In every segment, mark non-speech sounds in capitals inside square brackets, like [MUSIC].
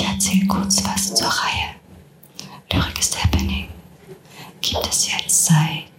Ich erzähle kurz was zur Reihe. Lyric is Happening gibt es jetzt Zeit?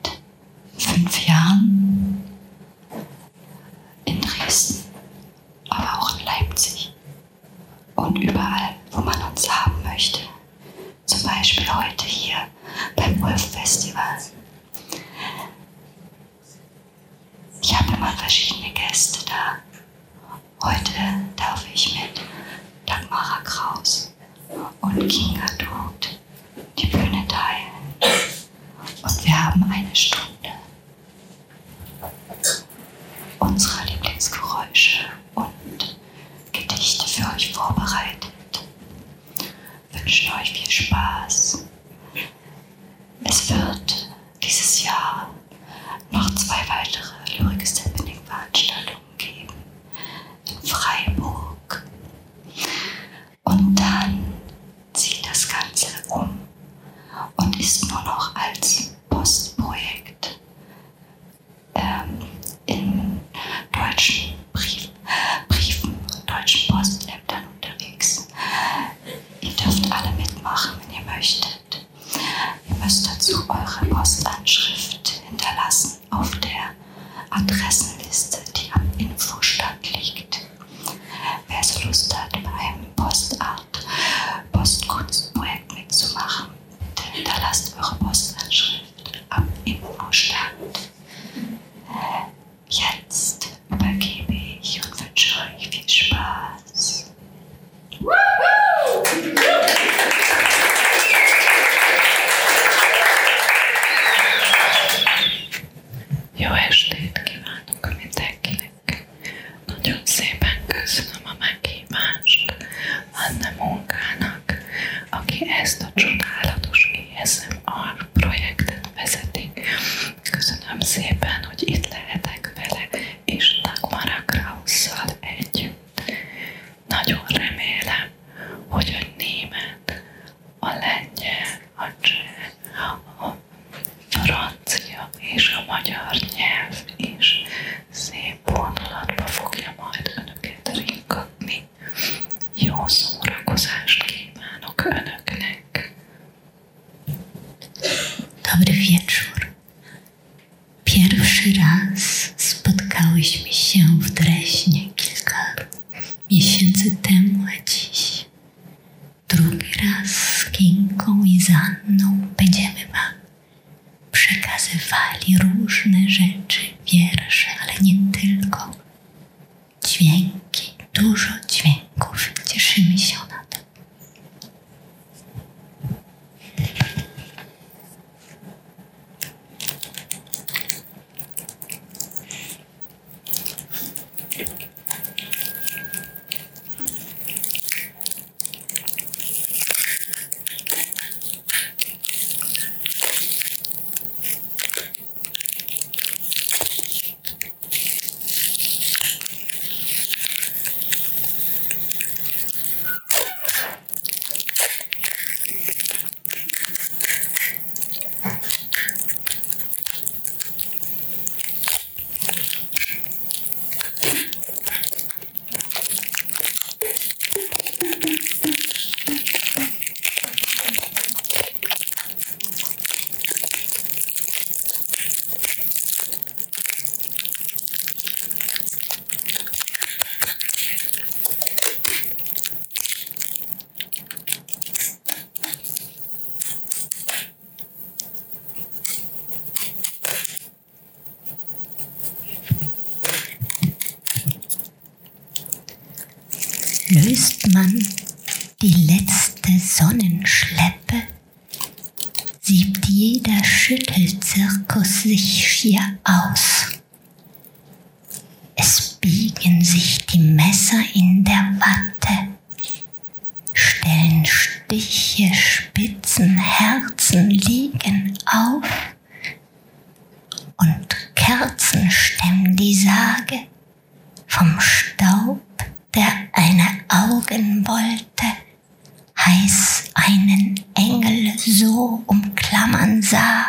Engel so umklammern sah,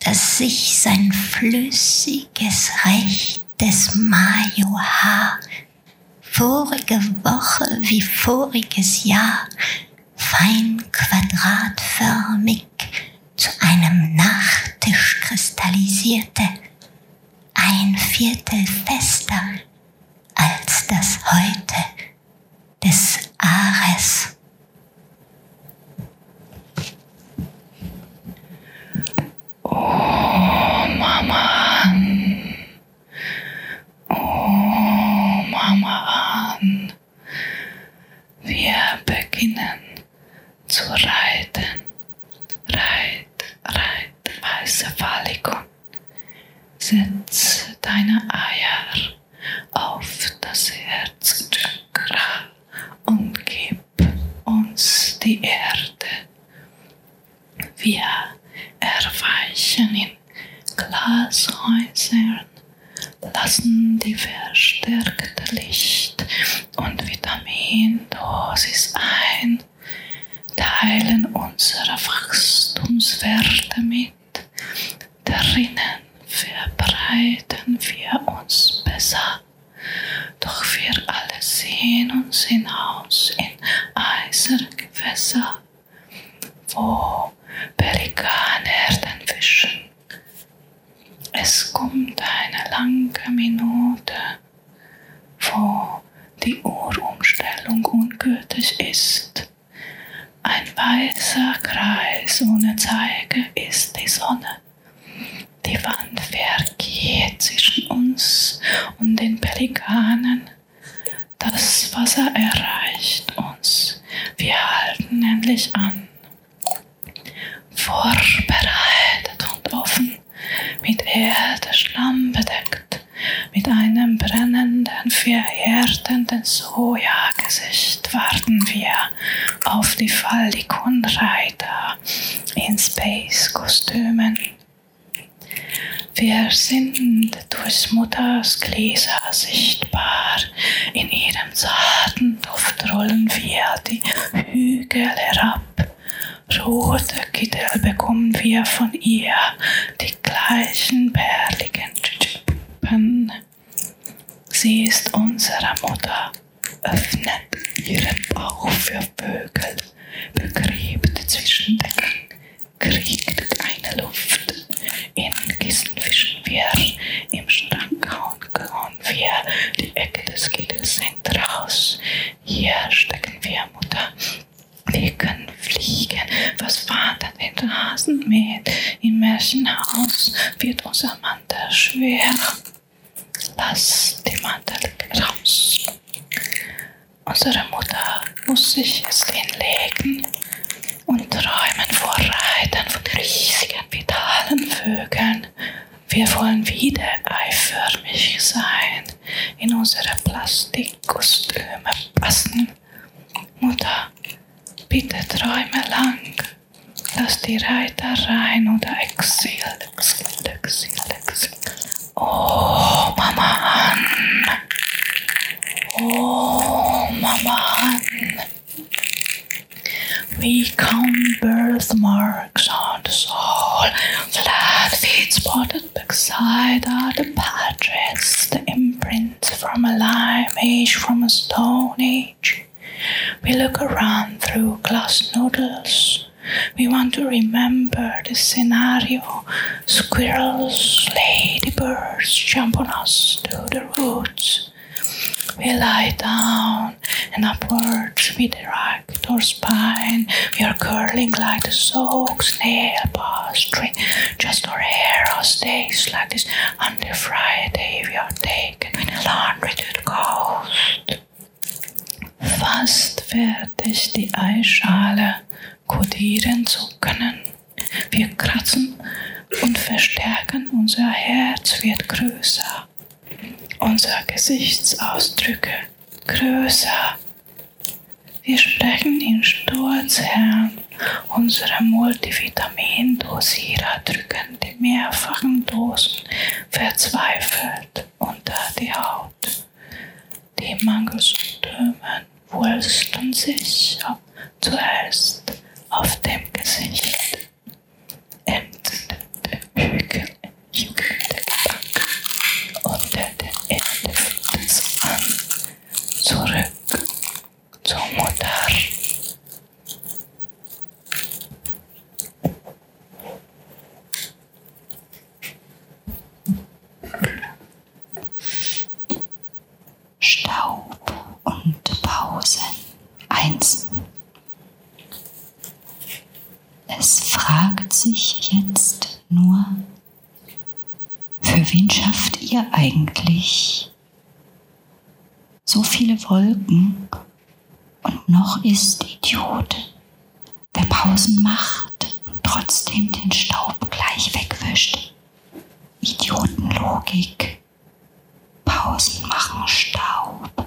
dass sich sein flüssiges rechtes Majohaar vorige Woche wie voriges Jahr fein quadratförmig zu einem Nachtisch kristallisierte, ein Viertel fester als das heute des Ares. Beginnen zu reiten. Reit, reit, weiße Fallikon. Setz deine Eier auf das Herzchakra und gib uns die Erde. Wir erweichen in Glashäusern, lassen die verstärkte Licht- und Vitamindosis ein, teilen unsere Wachstumswerte mit, drinnen verbreiten wir uns besser. Doch wir alle sehen uns hinaus in Eisergewässer, wo Pelikaner fischen. Es kommt eine lange Minute, wo die Uhrumstellung ungültig ist. Ein weißer Kreis ohne Zeige ist die Sonne. Die Wand vergeht zwischen uns und den Pelikanen. Das Wasser erreicht uns. Wir halten endlich an. Vorbereitet und offen, mit Erde Schlamm bedeckt, mit einem brennenden, verhärtenden Sojagesicht warten wir auf die Fallikonreiter in Space-Kostümen. Wir sind durch Mutters Gläser sichtbar. In ihrem zarten Duft rollen wir die Hügel herab. Rote Kittel bekommen wir von ihr, die gleichen perligen Puppen. Sie ist unsere Mutter, öffnet ihren Bauch für Vögel, begräbt zwischen Decken, kriegt keine Luft. In Kissen fischen wir, im Schrank hauen, wir, die Ecke des Gittels hängt raus. Hier stecken wir, Mutter. Wir können fliegen, was Vater den Rasen mäht. Im Märchenhaus wird unser Mantel schwer. Lass die Mantel raus. Unsere Mutter muss sich jetzt hinlegen und träumen vor Reitern von riesigen, vitalen Vögeln. Wir wollen wieder eiförmig sein, in unsere Plastikkostüme passen. Mutter, bitte träume lang. Lass die Reiter rein oder Exil, Exil, Exil, Exil. Oh, Mama an. Oh, Mama an. We count birthmarks on the soul. Flat feet spotted backside are the patches, the imprints from a lime age, from a stone age. We look around through glass noodles. We want to remember the scenario. Squirrels, ladybirds jump on us through the roots. We lie down and upwards we direct our spine. We are curling like the soak's nail string. Just our hair stays like this. The Friday we are taken in the laundry to the coast. Fast fertig die Eischale kodieren zu können. Wir kratzen und verstärken, unser Herz wird größer, unsere Gesichtsausdrücke größer. Wir sprechen in Sturzherrn, unsere Multivitamindosierer drücken die mehrfachen Dosen verzweifelt unter die Haut. Die Mangelsymptome wulsten sich zuerst auf dem Gesicht. eigentlich? So viele Wolken und noch ist Idiot, wer Pausen macht und trotzdem den Staub gleich wegwischt. Idiotenlogik. Pausen machen Staub.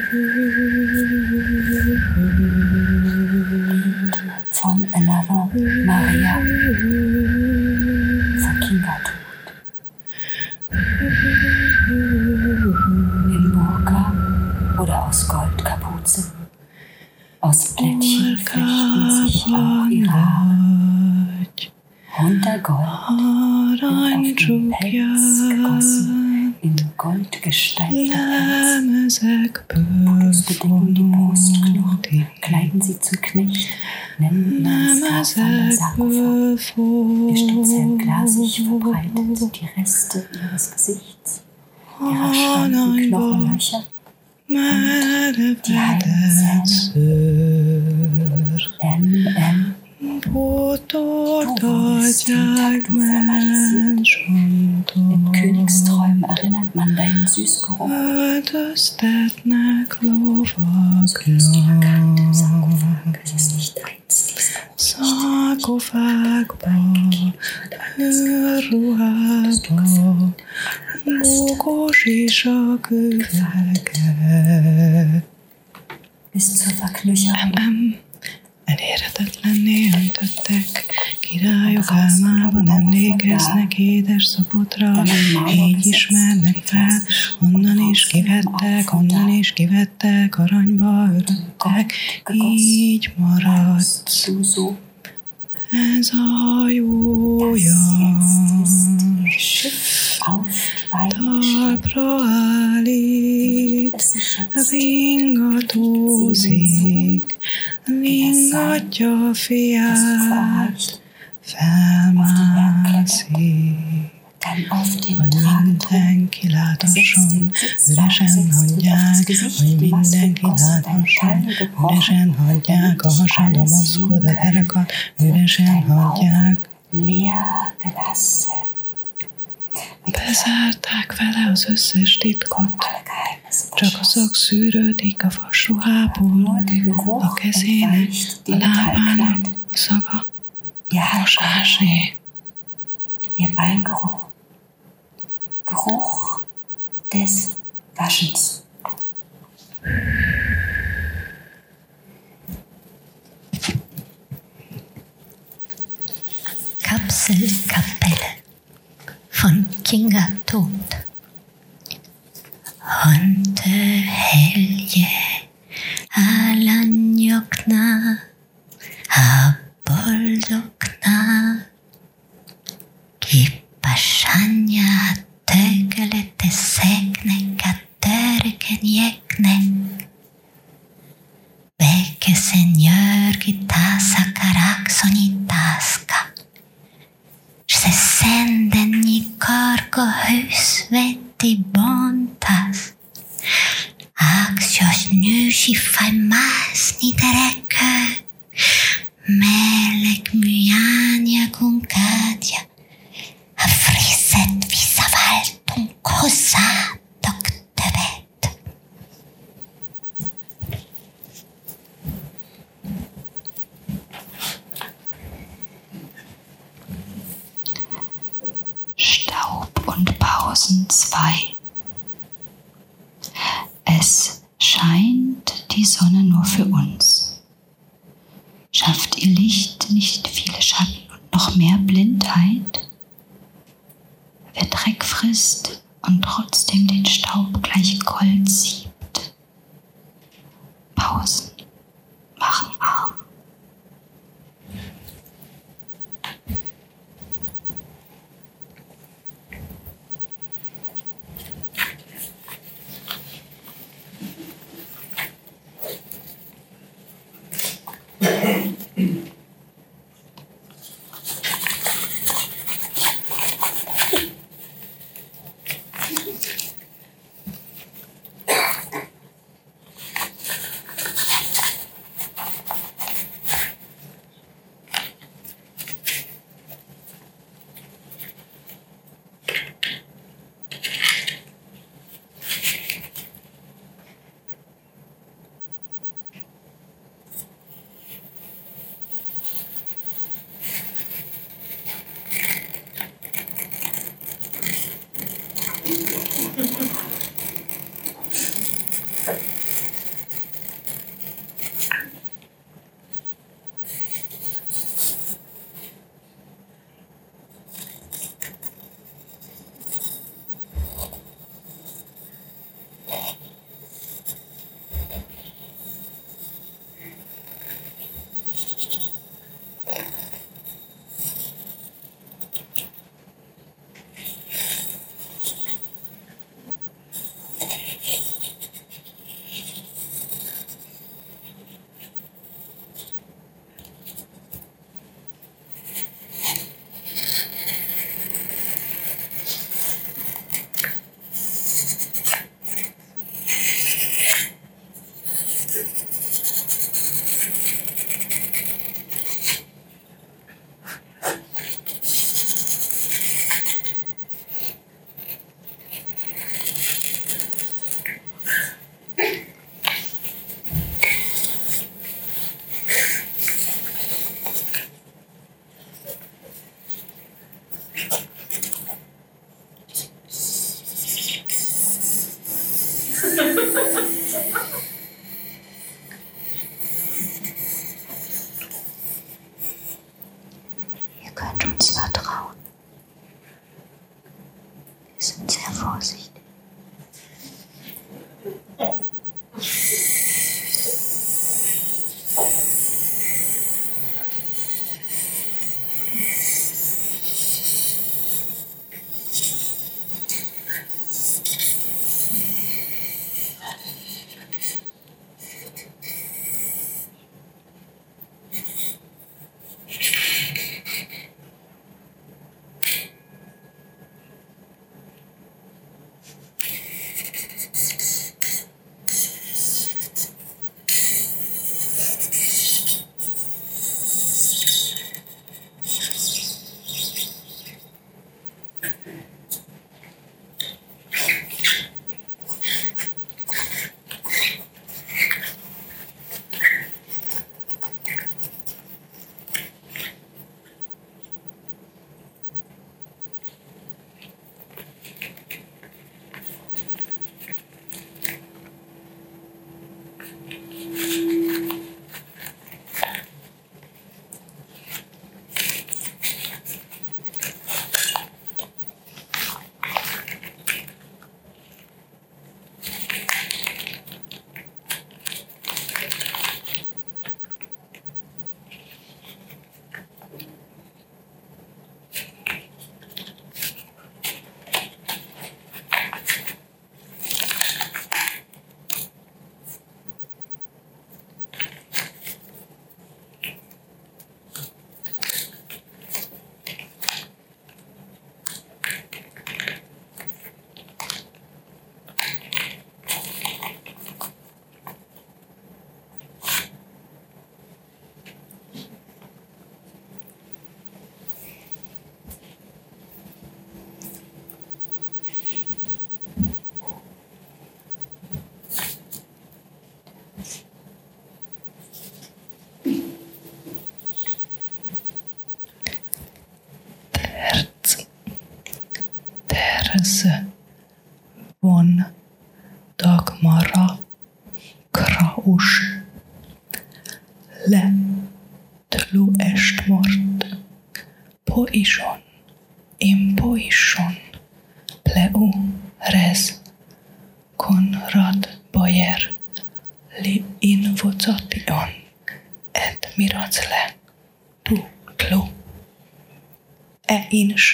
Tschüss. [LAUGHS] Menschen. Und die heilen Menschen. MM. Mit Königsträumen erinnert man deinen Süßgeruch. Du bist du erkannt im Sarkophag. Es ist nicht deins, dieser Sarkophag. Sarkophag. Sarkophag. kivettek, onnan is kivettek, aranyba öröttek, így maradt. Ez a hajója. Talpra állít, ringatózik, ringatja a fiát, felmászik hogy mindenki láthasson, üresen hagyják, hogy mindenki láthasson, üresen hagyják a hasad, a maszkod, a derekat, üresen hagyják. Bezárták vele az összes titkot, csak a szak szűrődik a vasruhából, a kezének, a lábának, a szaga, a mosásé. Ihr Beingeruch Geruch des Waschens. Kapselkapelle von Kinga Tod. Honte helje cost. Verse von Dagmara Krausch le tlu est mort poison impoison pleu res Konrad Bayer li invocation et miracle tu tlu e ins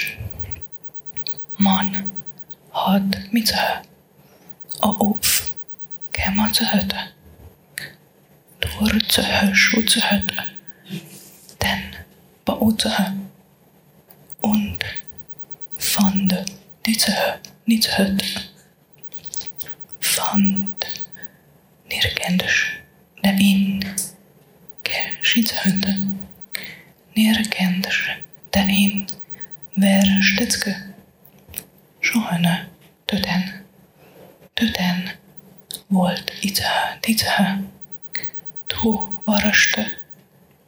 had mitse a of kema te hötte door te hösch te hötte den baute und fand diese nicht hötte fand nirgends daarin geschiedshunde nirgends daarin wäre Stitzke Schone du denn du denn wollt ite diese du warst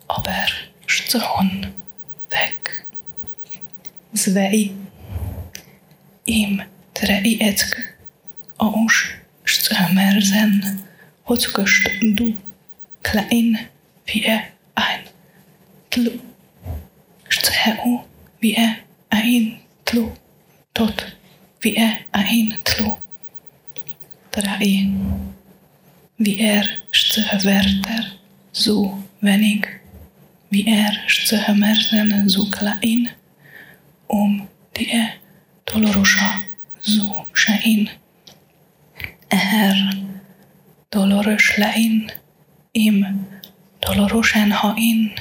aber schon weg. Zwei im treiecke aus Stömersen Hotzgest du klein wie ein Klu Steu wie ein Klu tot wie ein Klu drei wie er Stöwerter so wenig wie er Stömersen so klein um die dolorosa so schein. Er dolores lein im dolorosen hain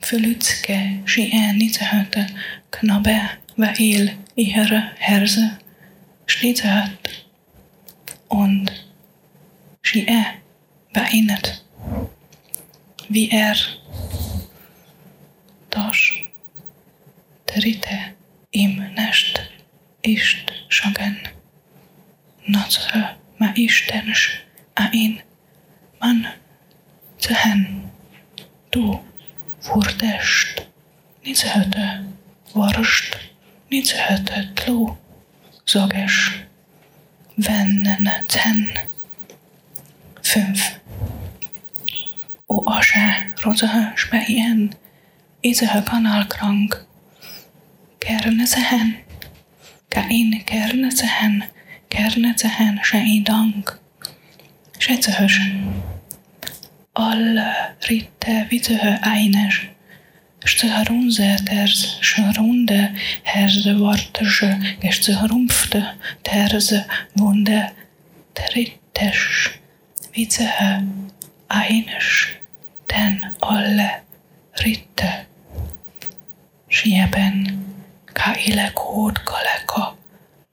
Fölütske sien nitehöte knabe weil ihre Herse schnittet und și er beendet. Wie er, er das dritte im Nest ist sagen. Nazve ma istens er a in man cehen. Du furtest, nicehete varst, nicehete tló, zages, vennen er cen fünf. O Asche, Rosa, Speien, Isöhe Kanalkrank, Kernezehen, Kein Kernezehen, se Sein se Secöhös, All Ritte, Vizöhe Eines, Stöhrunzeters, Schrunde, Herze Wartesche, Gestö Rumpfte, Terse, Wunde, Trittes, Widzę einisch ten alle ritte. Sieben kaile kút kaleko,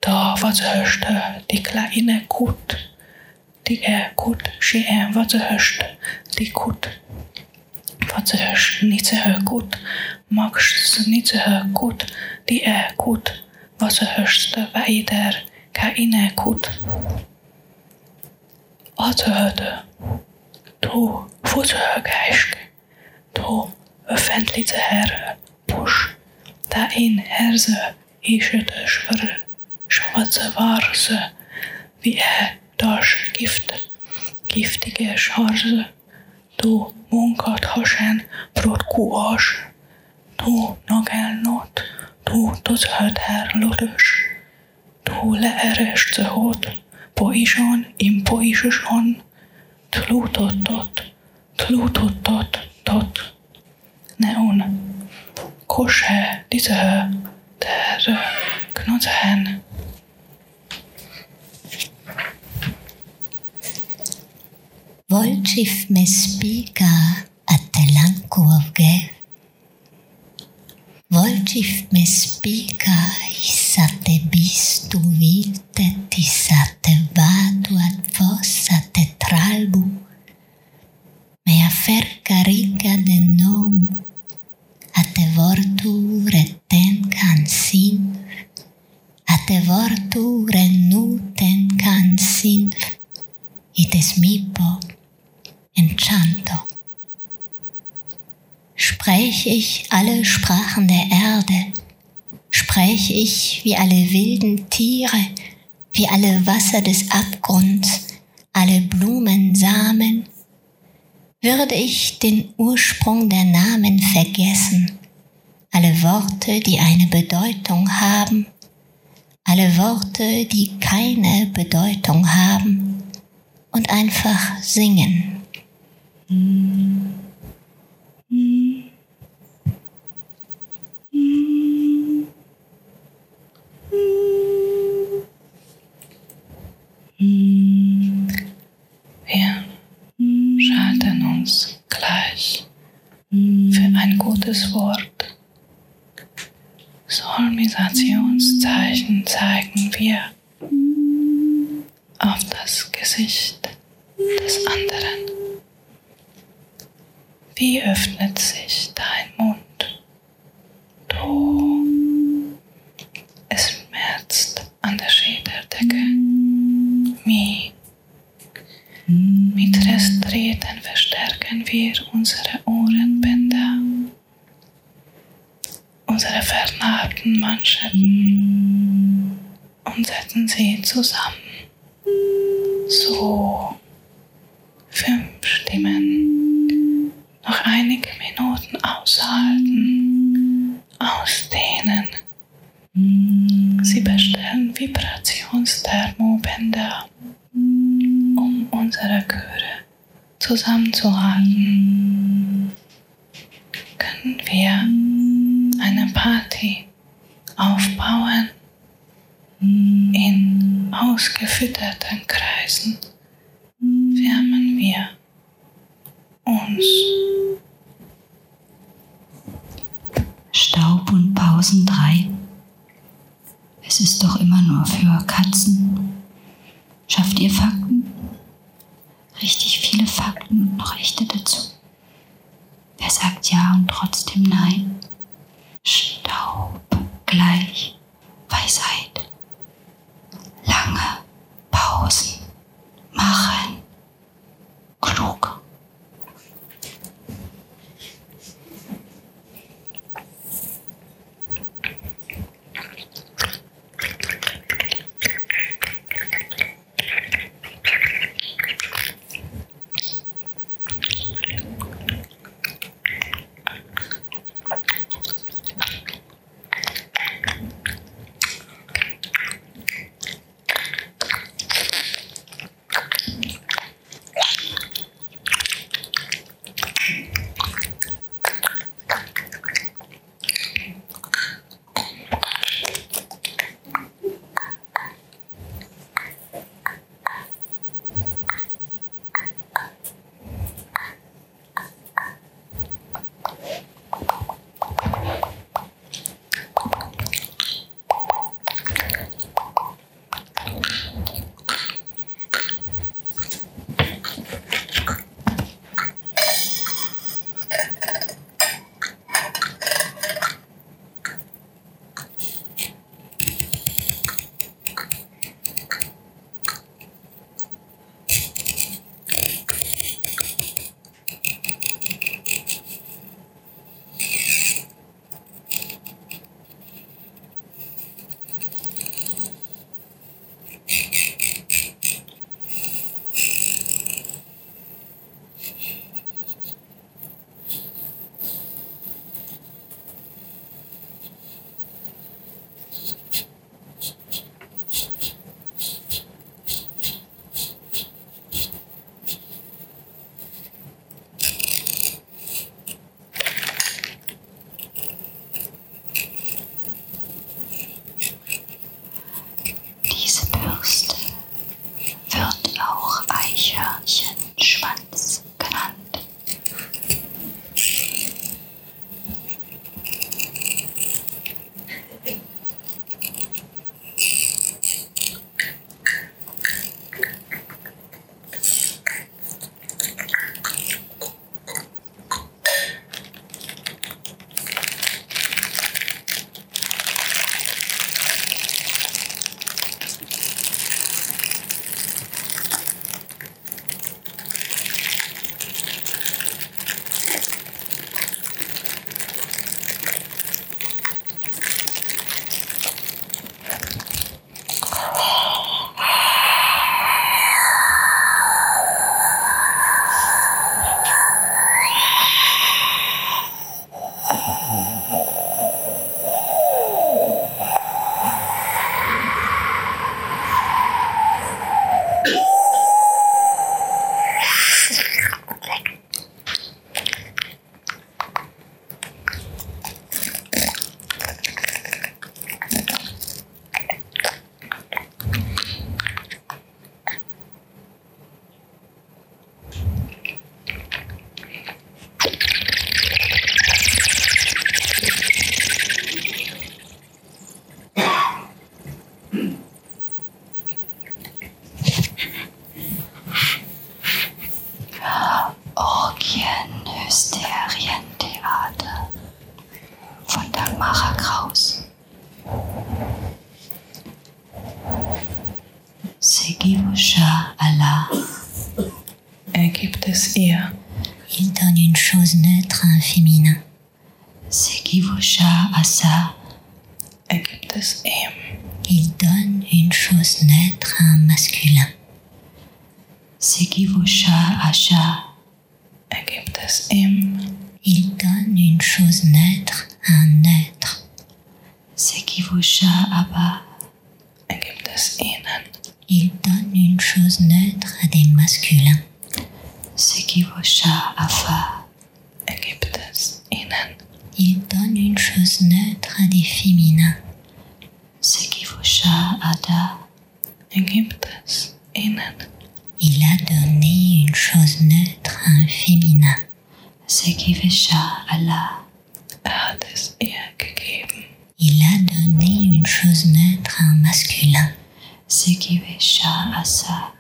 da vazöst, di kleine kút, di e kút, sien vazöst, di kút. Vazöst, nice kút, max nice kút, di e kút, vazöst, veider, kaine kút adhörde. To fotölgásk, to öffentliche Herr, pusch, da in Herze ischete schwer, schwarze Warse, wie er das Gift, giftige Scharse, to munkat hasen, brotkuas, to nagelnot, to tozhöther lotös, to leereste hot, poison im poison tlutot tot tlutot tot tot. Neon koshe diese der knotzen Volchif me spika atelankuovge. Volchif Volciftme spikai sate bistu vilte sate vadu ad vos sate tralbu. Mea ferca riga de nom ate vortu retencan sin ate vortu renuten can sin. Ites mipo enchanto. Sprech ich alle Sprachen der Erde, spräche ich wie alle wilden Tiere, wie alle Wasser des Abgrunds, alle Blumensamen, würde ich den Ursprung der Namen vergessen, alle Worte, die eine Bedeutung haben, alle Worte, die keine Bedeutung haben? Und einfach singen. Wir gutes Wort. Solmisationszeichen zeigen wir auf das Gesicht des anderen. Wie öffnet sich dein Mund? Du, es schmerzt an der Schädeldecke. Wie mit Resttreten verstärken wir unsere Ohrenbänder, unsere vernarbten Manschetten und setzen sie zusammen. So, fünf Stimmen. Noch einige Minuten aushalten, ausdehnen. Sie bestellen Vibrationsthermobänder um unsere Chöre zusammenzuhalten, können wir aufbauen in ausgefütterten Kreisen. À un masculin. Segivusha Asha. Er gibt es ihm. Il donne une chose neutre à un neutre. Segivusha Abba. Er gibt es ihnen. Il donne une chose neutre à des masculins. Segivusha Afa. Er gibt es ihnen. Il donne une chose neutre à des féminins. Segivusha Ada. Er gibt es ihnen. Il a donné une chose neutre à un féminin. Segivisha Allah. Er hat es ihr gegeben. Il a donné une chose neutre à un masculin. Segivisha Asa.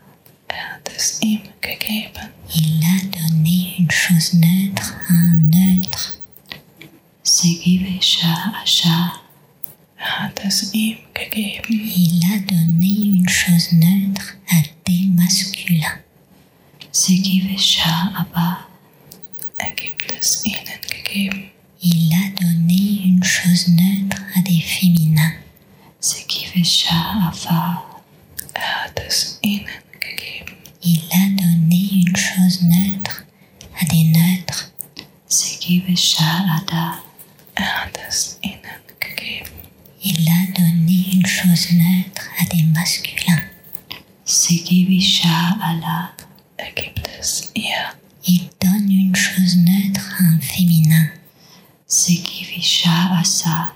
Er hat es ihm gegeben. Il a donné une chose neutre à un neutre. Hat es ihm gegeben. Il a donné une chose neutre à des masculins. Segivisha Abba. Er gibt es ihnen gegeben. Il a donné une chose neutre à des féminins. Segivisha Afa. Er hat es ihnen gegeben. Il a donné une chose neutre à des neutres. Segivisha Ada. Er hat es ihnen gegeben. Il a donné une chose neutre à des masculins. Allah. Er gibt es ihr. Il donne une chose neutre à un féminin. Asa.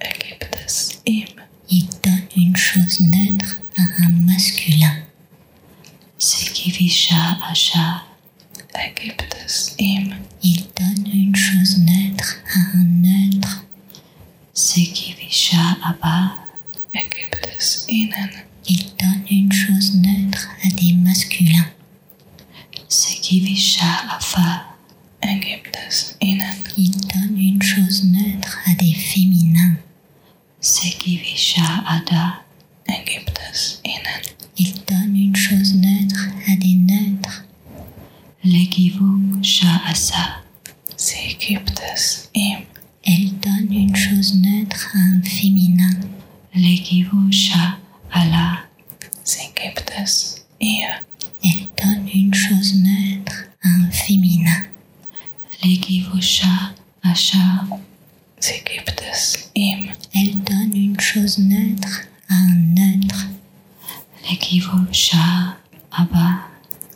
Er gibt es ihm. Il donne une chose neutre à un masculin. Segivisha Asha. Er gibt es ihm. Il donne une chose neutre à un neutre. Segivisha Abba. Er gibt es ihnen. Il donne une chose neutre à des masculins. Segivisha Afa. Er gibt es ihnen. Il donne une chose neutre à des féminins. Segivisha Ada. Er gibt es ihnen. Il donne une chose neutre à des neutres. Legivuk Sha Asa. Sie gibt es ihm. Elle donne une chose neutre à un féminin. Legivusha gibt es ihr. Elle donne une chose neutre à un féminin. Legivusha Asha. Es ihm. Elle donne une chose neutre à un neutre. Legivusha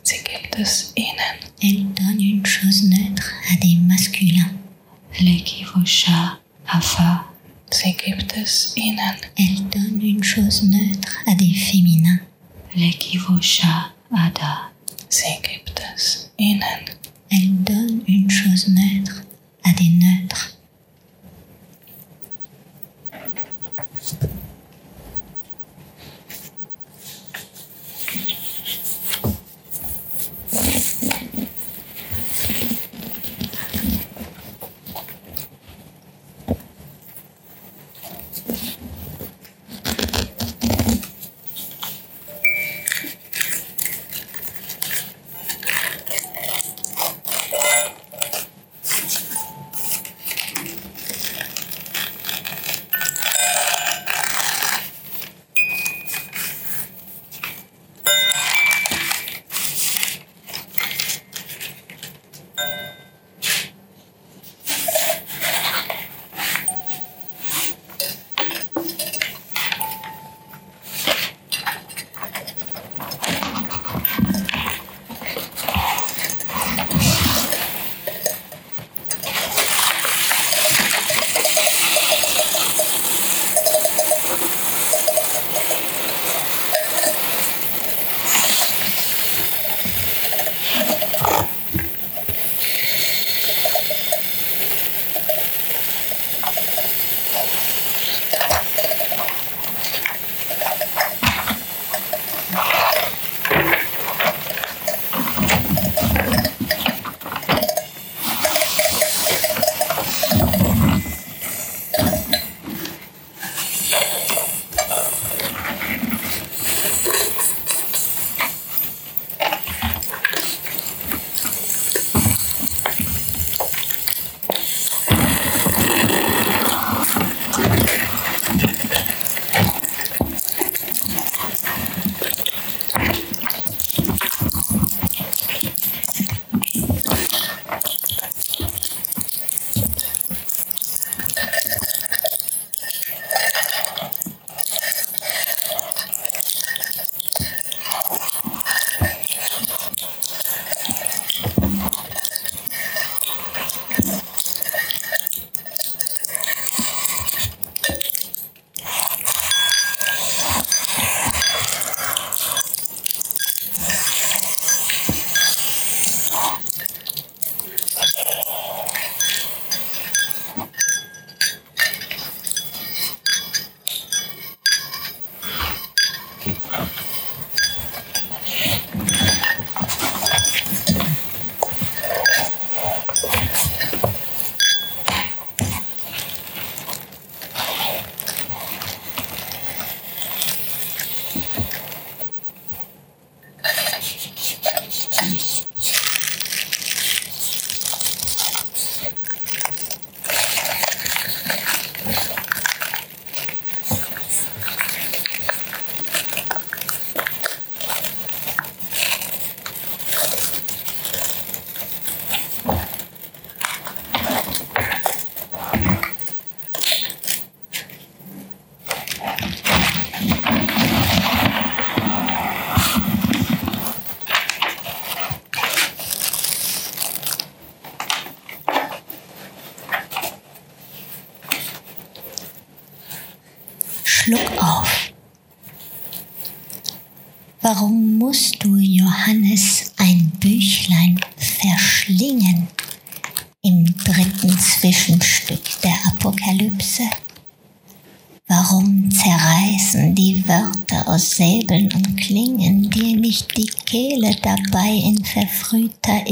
gibt es ihnen. Elle donne une chose neutre à des masculins. Legivusha Afa. Sie gibt es ihnen. Elle donne une chose neutre à des féminins. Legivusha Ada. Sie gibt es ihnen. Elle donne une chose neutre à des neutres.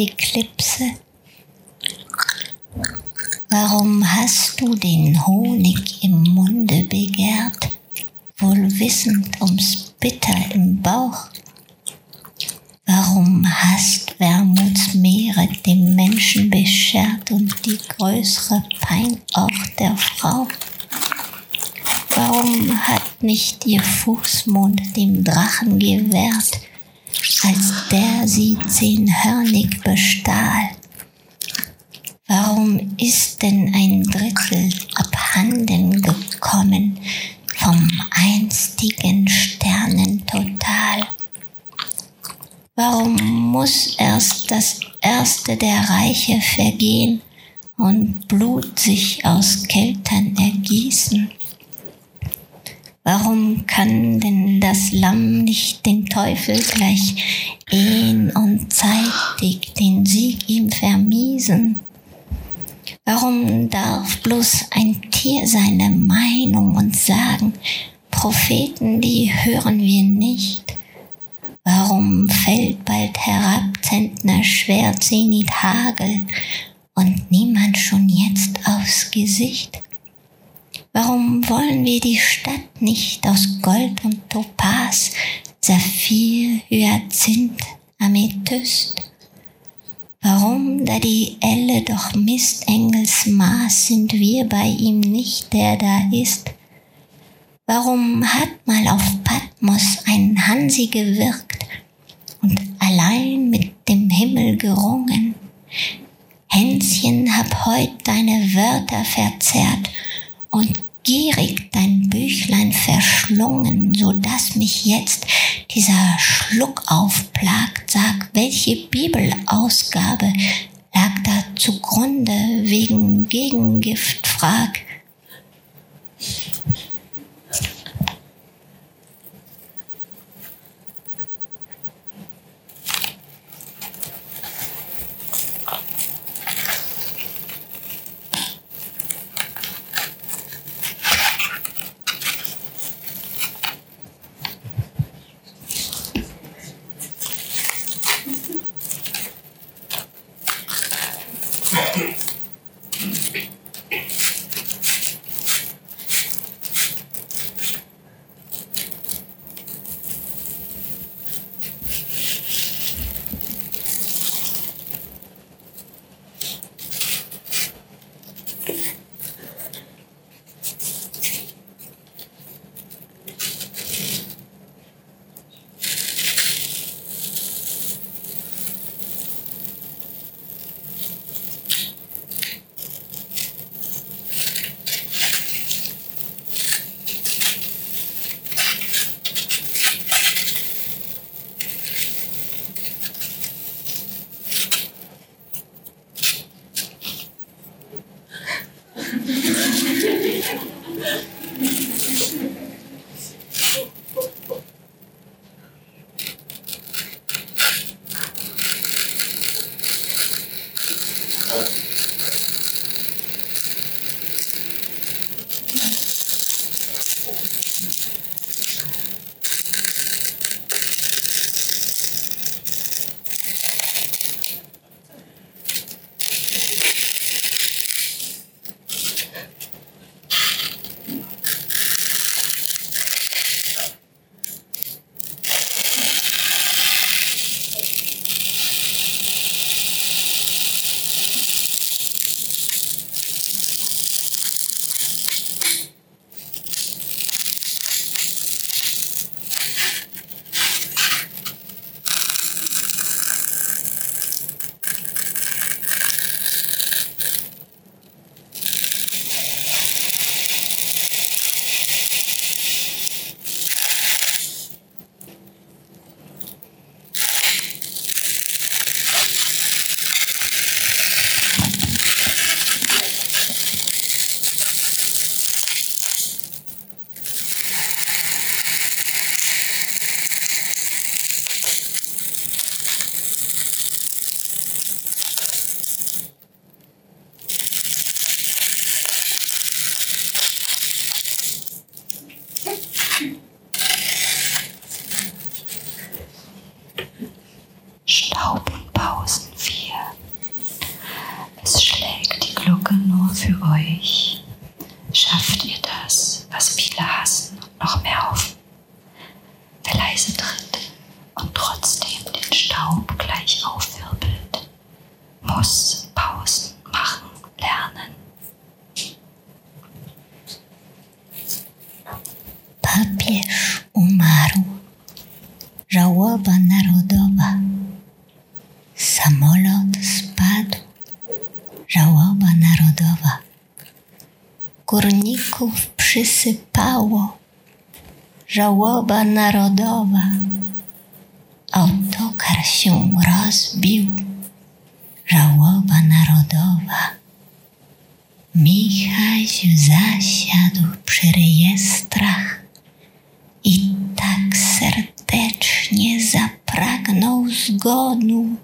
Eklipse? Warum hast du den Honig im Munde begehrt, wohl wissend ums Bitter im Bauch? Warum hast Wermutsmeere dem Menschen beschert und die größere Pein auch der Frau? Warum hat nicht ihr Fußmond dem Drachen gewährt, als der sie zehnhörnig bestahl? Warum ist denn ein Drittel abhanden gekommen vom einstigen Sternentotal? Warum muss erst das erste der Reiche vergehen und Blut sich aus Keltern ergießen? Warum kann denn das Lamm nicht den Teufel gleich ehn und zeitig den Sieg ihm vermiesen? Warum darf bloß ein Tier seine Meinung und sagen, Propheten, die hören wir nicht? Warum fällt bald herab Zentner Schwert, Zenit Hagel und niemand schon jetzt aufs Gesicht? Warum wollen wir die Stadt nicht aus Gold und Topaz, Saphir, Hyazinth, Amethyst? Warum, da die Elle doch misst Engels Maß, sind wir bei ihm nicht, der da ist? Warum hat mal auf Patmos ein Hansi gewirkt und allein mit dem Himmel gerungen? Hänschen, hab heut deine Wörter verzerrt und gierig dein Büchlein verschlungen, so dass mich jetzt dieser Schluck aufplagt. Sag, welche Bibelausgabe lag da zugrunde wegen Gegengift? Frag. Okay. żałoba narodowa. Autokar się rozbił, żałoba narodowa. Michaś zasiadł przy rejestrach i tak serdecznie zapragnął zgonu.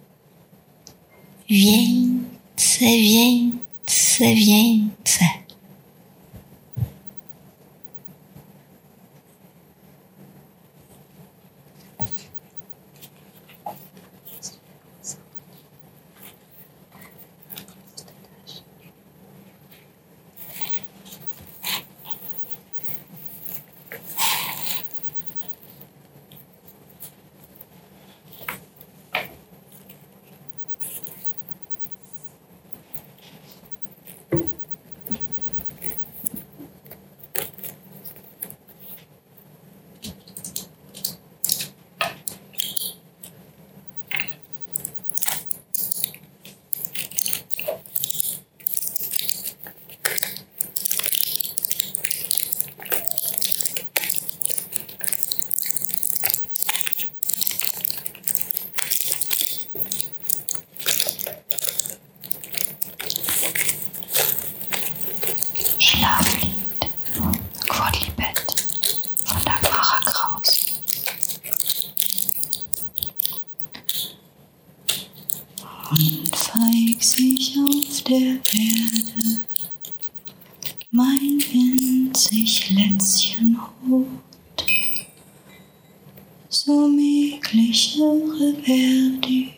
Wieńce, wieńce, wieńce. der Erde mein winzig Lätzchen ruht, so mäglichere Verdi